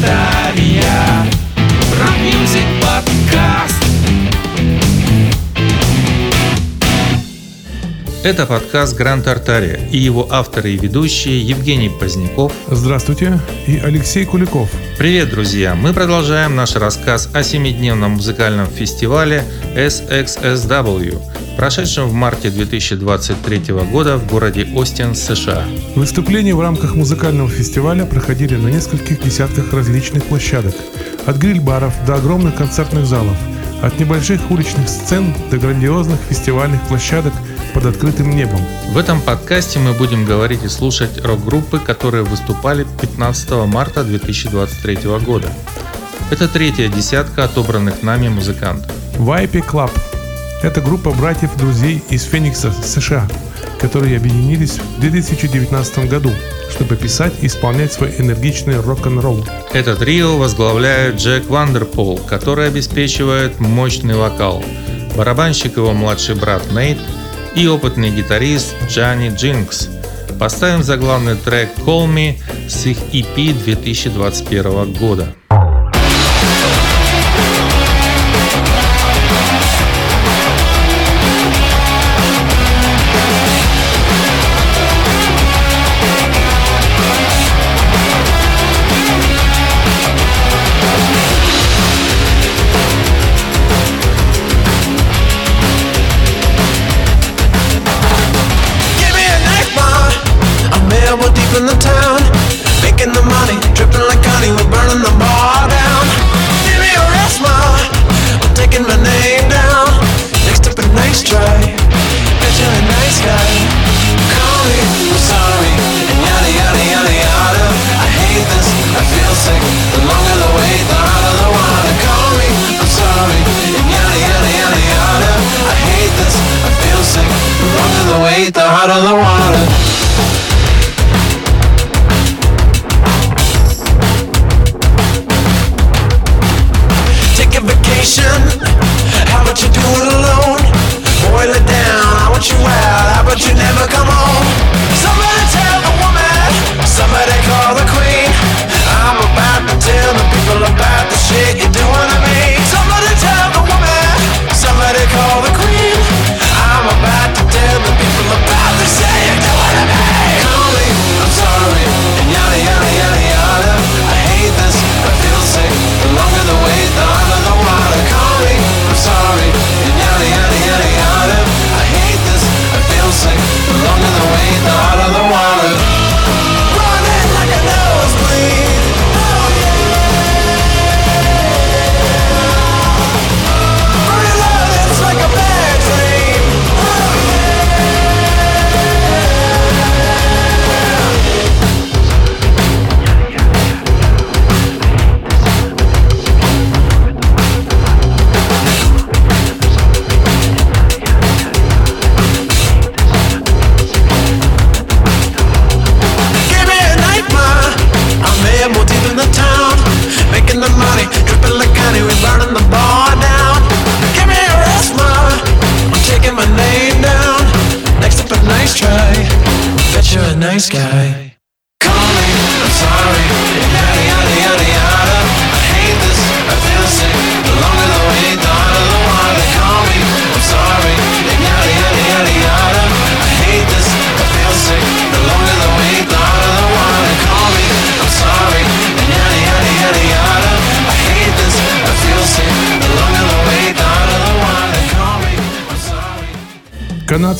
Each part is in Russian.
Тартария Это подкаст «Гранд Тартария» и его авторы и ведущие Евгений Поздняков. Здравствуйте. И Алексей Куликов. Привет, друзья! Мы продолжаем наш рассказ о семидневном музыкальном фестивале SXSW, прошедшем в марте 2023 года в городе Остин, США. Выступления в рамках музыкального фестиваля проходили на нескольких десятках различных площадок, от гриль-баров до огромных концертных залов, от небольших уличных сцен до грандиозных фестивальных площадок под открытым небом. В этом подкасте мы будем говорить и слушать рок-группы, которые выступали 15 марта 2023 года. Это третья десятка отобранных нами музыкантов. YP Club это группа братьев-друзей из Феникса, США, которые объединились в 2019 году, чтобы писать и исполнять свой энергичный рок-н-ролл. Это трио возглавляет Джек Вандерпол, который обеспечивает мощный вокал, барабанщик его младший брат Нейт и опытный гитарист Джанни Джинкс. Поставим заглавный трек Call Me с их EP 2021 года.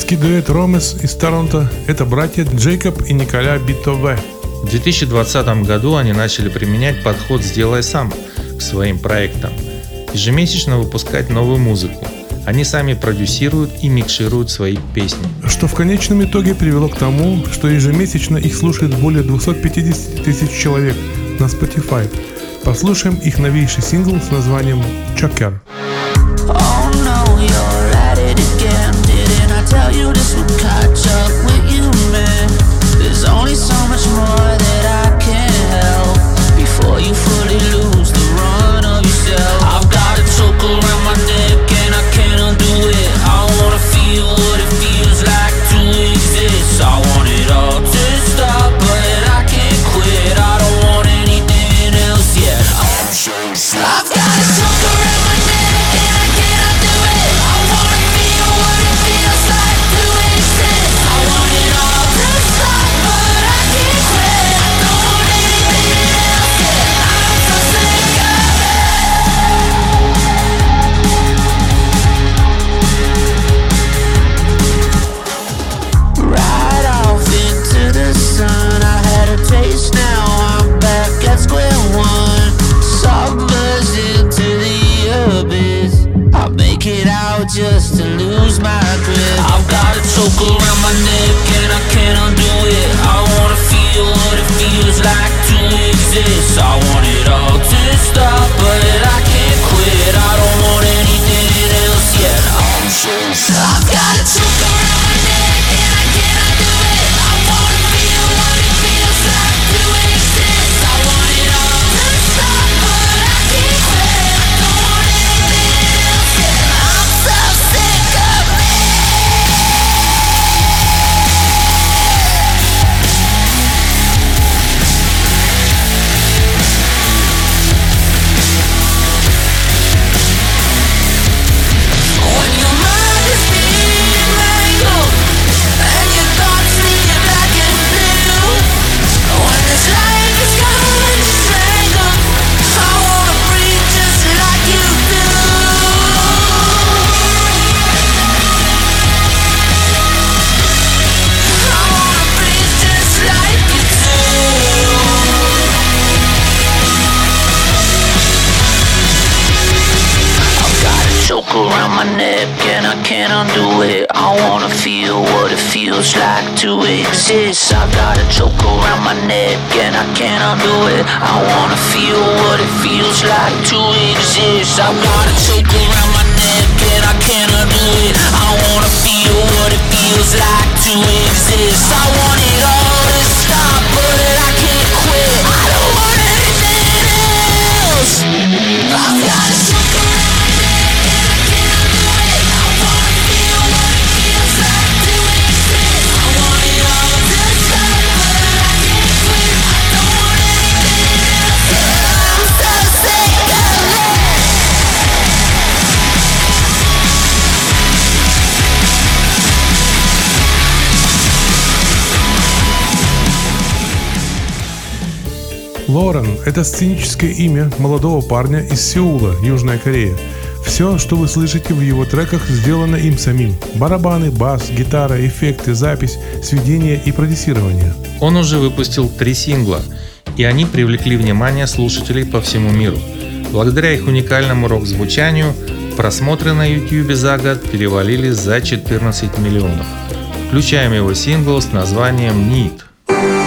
Канадский дуэт Ромес из Торонто – это братья Джейкоб и Николя Битове. В 2020 году они начали применять подход «сделай сам» к своим проектам. Ежемесячно выпускать новую музыку. Они сами продюсируют и микшируют свои песни. Что в конечном итоге привело к тому, что ежемесячно их слушает более 250 тысяч человек на Spotify. Послушаем их новейший сингл с названием «Чокер». tell feels like to exist. I've got a choke around my neck and I can't undo it. I wanna feel what it feels like to exist. I've got a choke around my neck and I can't undo it. I wanna feel what it feels like to exist. I want it all to stop, but I can't quit. I don't want anything else. Лорен – это сценическое имя молодого парня из Сеула, Южная Корея. Все, что вы слышите в его треках, сделано им самим. Барабаны, бас, гитара, эффекты, запись, сведение и продюсирование. Он уже выпустил три сингла, и они привлекли внимание слушателей по всему миру. Благодаря их уникальному рок-звучанию, просмотры на YouTube за год перевалили за 14 миллионов, включая его сингл с названием «Need».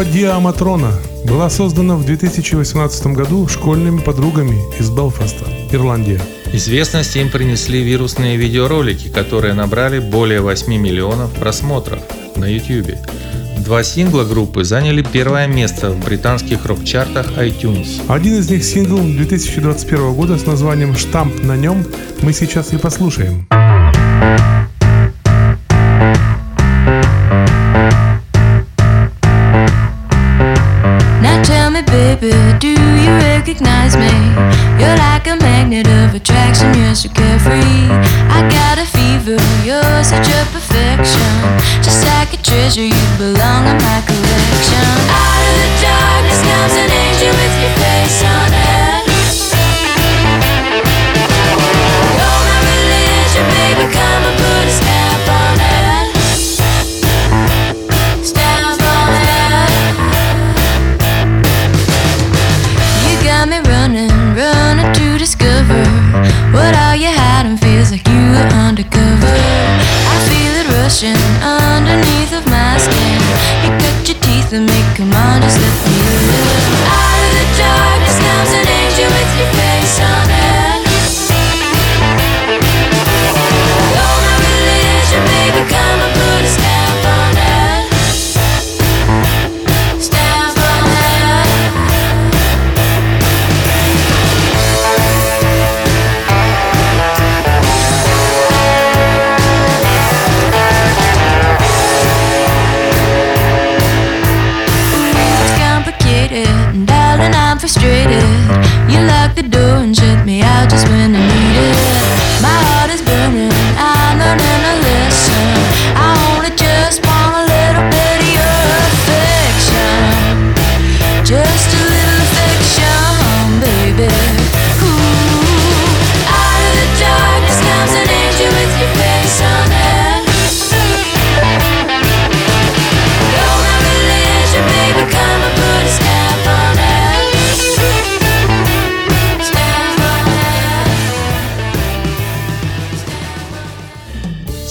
Группа Диаматрона была создана в 2018 году школьными подругами из Белфаста, Ирландия. Известность им принесли вирусные видеоролики, которые набрали более 8 миллионов просмотров на YouTube. Два сингла группы заняли первое место в британских рок-чартах iTunes. Один из них сингл 2021 года с названием «Штамп на нем» мы сейчас и послушаем. Baby, do you recognize me? You're like a magnet of attraction, you're so carefree. I got a fever, you're such a perfection. Just like a treasure, you belong in my collection. Out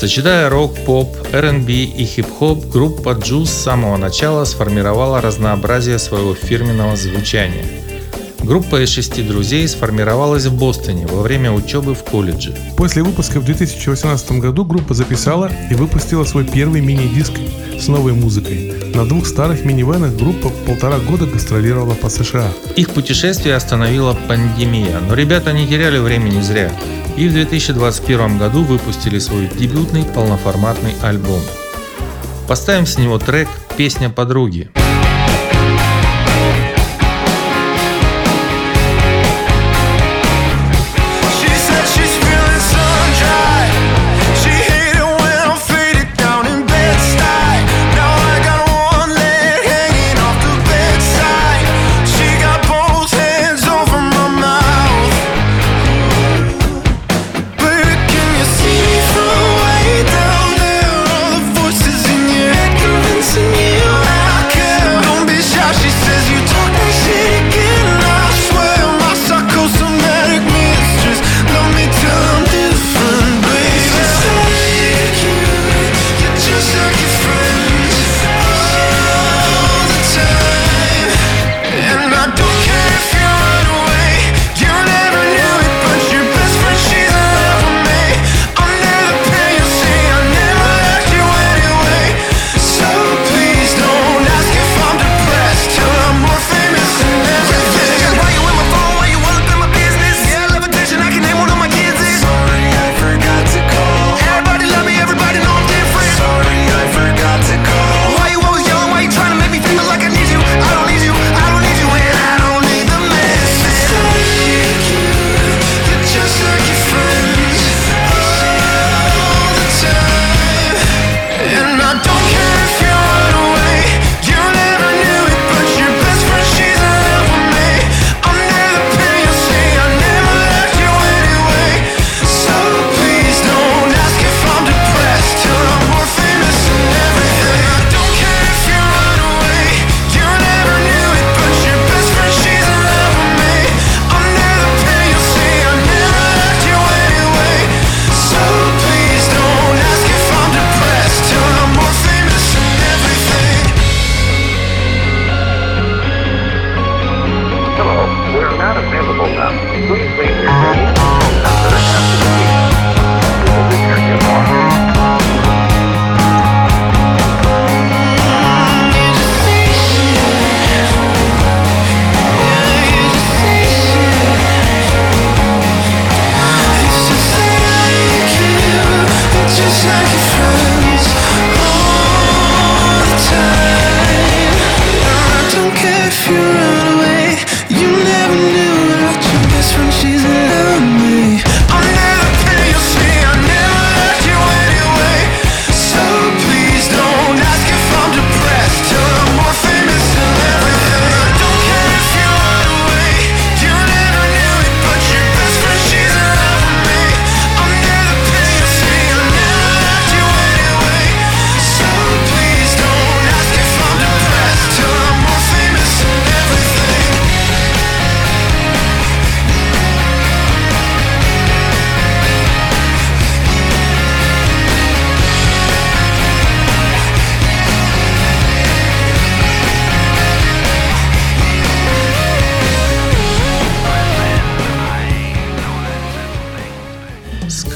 Сочетая рок, поп, R&B и хип-хоп, группа Juice с самого начала сформировала разнообразие своего фирменного звучания. Группа из шести друзей сформировалась в Бостоне во время учебы в колледже. После выпуска в 2018 году группа записала и выпустила свой первый мини-диск с новой музыкой. На двух старых минивенах группа полтора года гастролировала по США. Их путешествие остановила пандемия, но ребята не теряли времени зря и в 2021 году выпустили свой дебютный полноформатный альбом. Поставим с него трек «Песня подруги».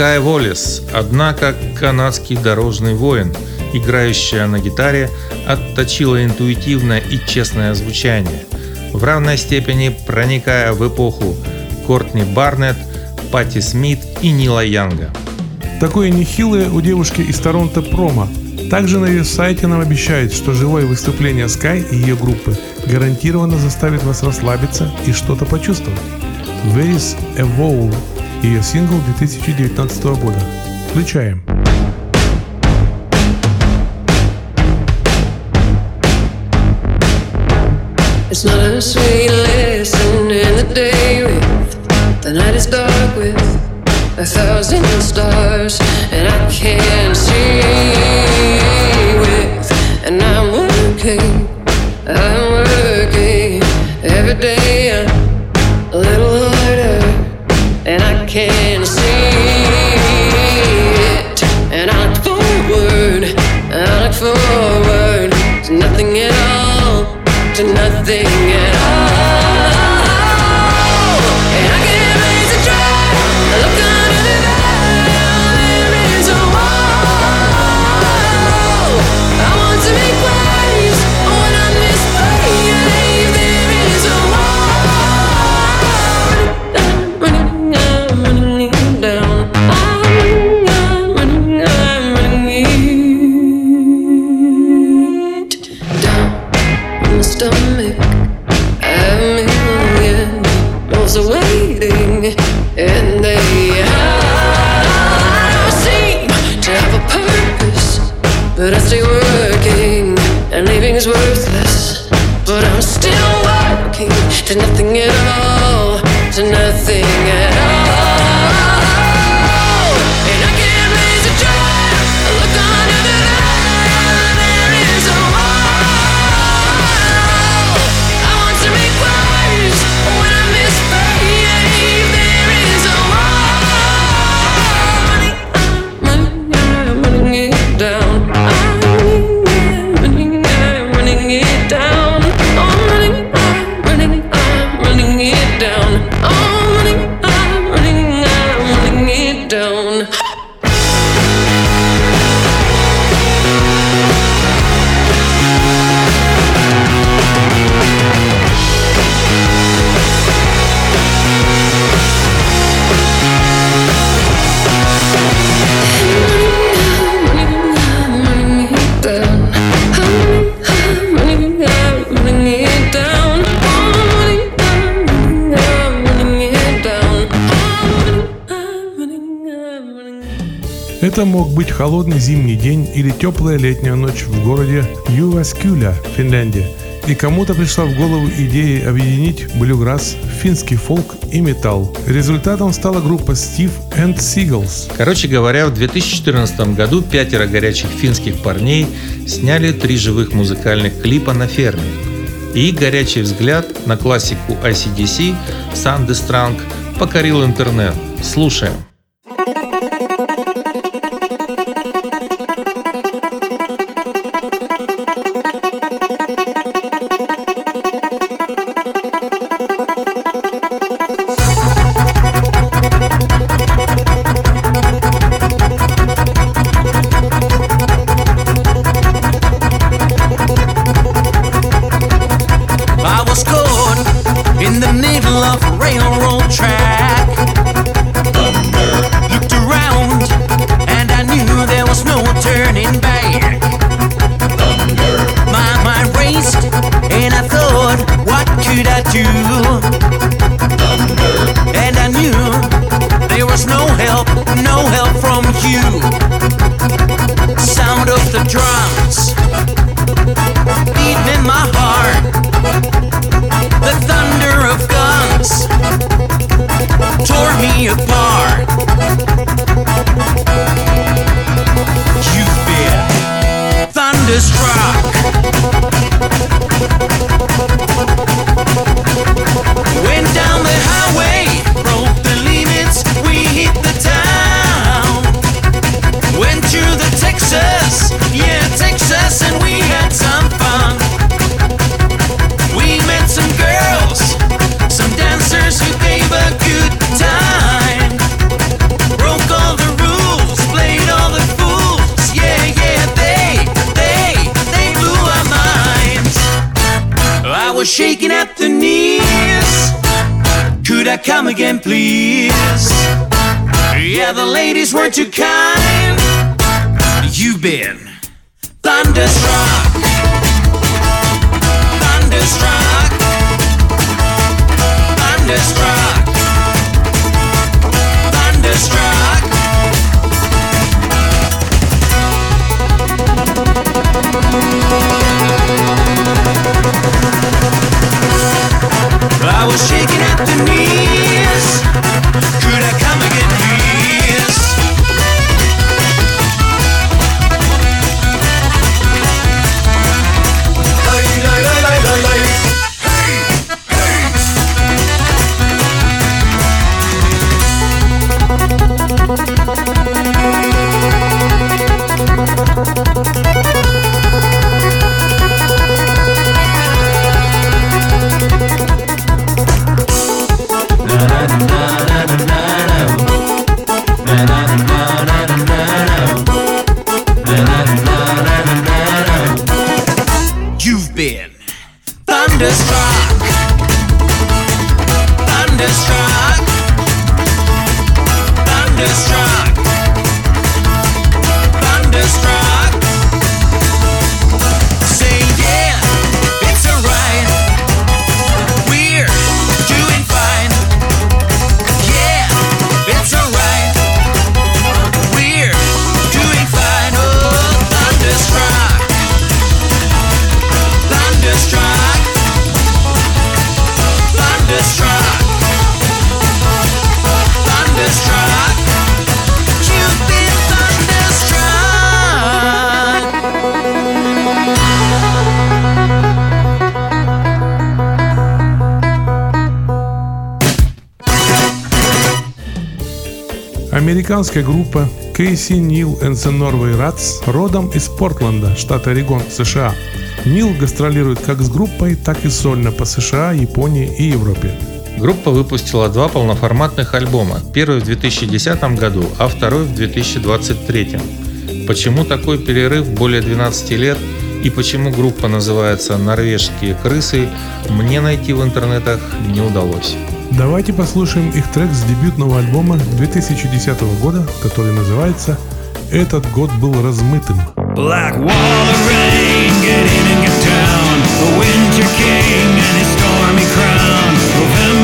Скай Воллес, однако канадский дорожный воин, играющая на гитаре, отточила интуитивное и честное звучание, в равной степени проникая в эпоху Кортни Барнетт, Пати Смит и Нила Янга. Такое нехилое у девушки из Торонто промо. Также на ее сайте нам обещают, что живое выступление Sky и ее группы гарантированно заставит вас расслабиться и что-то почувствовать. Where is a Vowel? Ее сингл 2019 года. Включаем. It's not a sweet lesson in the day with the night is dark with a thousand stars and I can't see with and I'm working, they worthless. But I'm still working to nothing at all, Это мог быть холодный зимний день или теплая летняя ночь в городе Юваскюля, Финляндия. И кому-то пришла в голову идея объединить блюграсс, финский фолк и металл. Результатом стала группа Steve and Seagulls. Короче говоря, в 2014 году пятеро горячих финских парней сняли три живых музыкальных клипа на ферме. И горячий взгляд на классику ICDC Sandy Strang покорил интернет. Слушаем. My mind raced and I thought, what could I do? Come again, please? Yeah, the ladies weren't too kind. You've been thunderstruck, thunderstruck, thunderstruck. looking up to me. just try. Американская группа Кейси Нил and the Norway Rats родом из Портленда, штат Орегон, США. Нил гастролирует как с группой, так и сольно по США, Японии и Европе. Группа выпустила два полноформатных альбома. Первый в 2010 году, а второй в 2023. Почему такой перерыв более 12 лет и почему группа называется «Норвежские крысы» мне найти в интернетах не удалось. Давайте послушаем их трек с дебютного альбома 2010 года, который называется «Этот год был размытым». Black wall of rain, get in and get down. The winter came and his stormy crown. November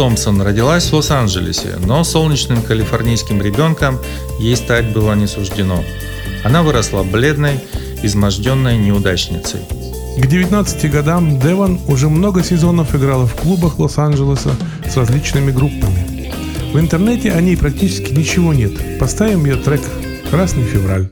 Томпсон родилась в Лос-Анджелесе, но солнечным калифорнийским ребенком ей стать было не суждено. Она выросла бледной, изможденной неудачницей. К 19 годам Деван уже много сезонов играла в клубах Лос-Анджелеса с различными группами. В интернете о ней практически ничего нет. Поставим ее трек «Красный февраль».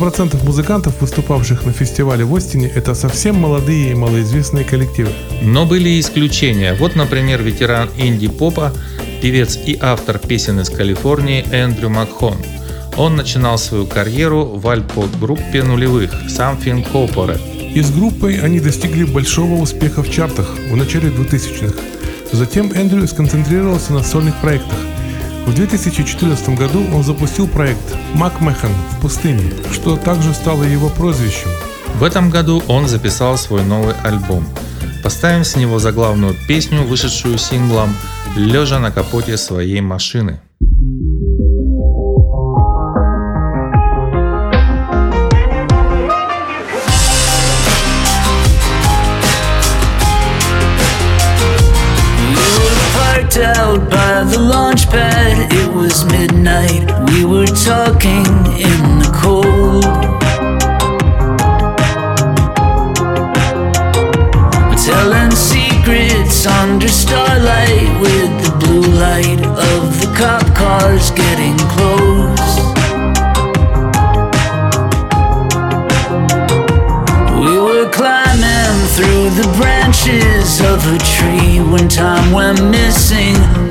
90% музыкантов, выступавших на фестивале в Остине, это совсем молодые и малоизвестные коллективы. Но были и исключения. Вот, например, ветеран инди-попа, певец и автор песен из Калифорнии Эндрю Макхон. Он начинал свою карьеру в альпо-группе нулевых Something Corporate. И с группой они достигли большого успеха в чартах в начале 2000-х. Затем Эндрю сконцентрировался на сольных проектах – в 2014 году он запустил проект «Мак Мэхан в пустыне», что также стало его прозвищем. В этом году он записал свой новый альбом. Поставим с него заглавную песню, вышедшую синглом «Лежа на капоте своей машины». By the launch pad. It was midnight. We were talking in the cold. We're telling secrets under starlight with the blue light of the cop cars getting close. We were climbing through the branches of a tree when time went missing.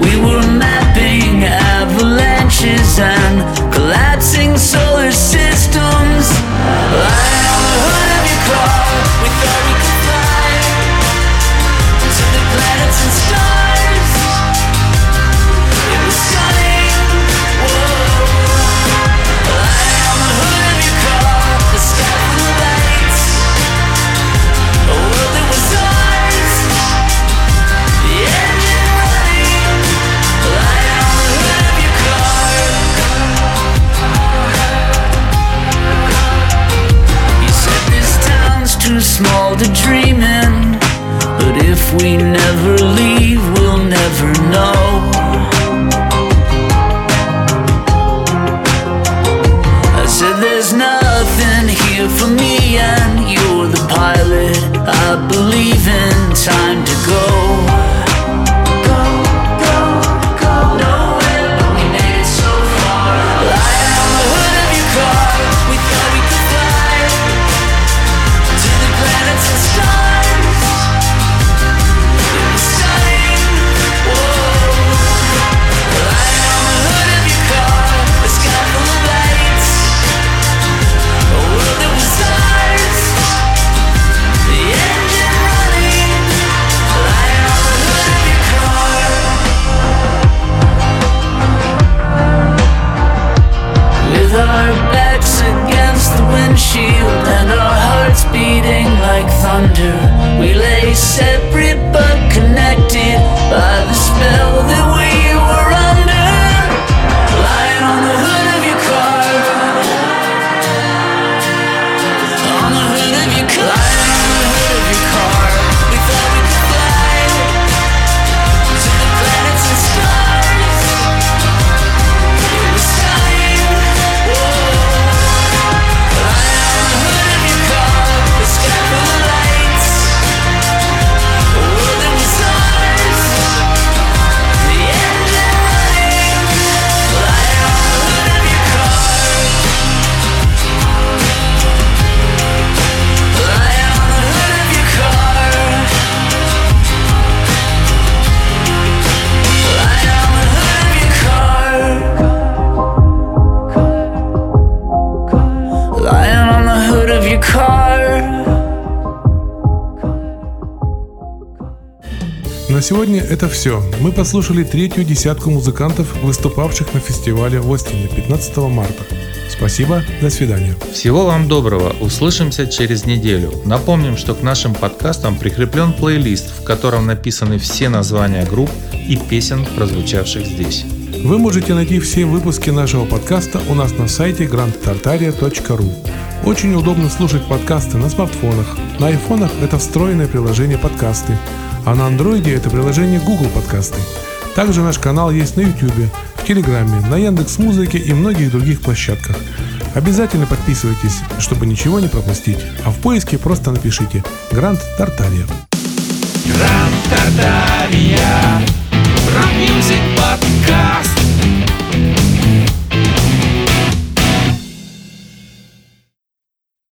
Сегодня это все. Мы послушали третью десятку музыкантов, выступавших на фестивале в Остине 15 марта. Спасибо, до свидания. Всего вам доброго, услышимся через неделю. Напомним, что к нашим подкастам прикреплен плейлист, в котором написаны все названия групп и песен, прозвучавших здесь. Вы можете найти все выпуски нашего подкаста у нас на сайте grandtartaria.ru. Очень удобно слушать подкасты на смартфонах. На айфонах это встроенное приложение подкасты, а на андроиде это приложение Google подкасты. Также наш канал есть на YouTube, в Телеграме, на Яндекс Музыке и многих других площадках. Обязательно подписывайтесь, чтобы ничего не пропустить. А в поиске просто напишите «Гранд Тартария». Rock music подкаст.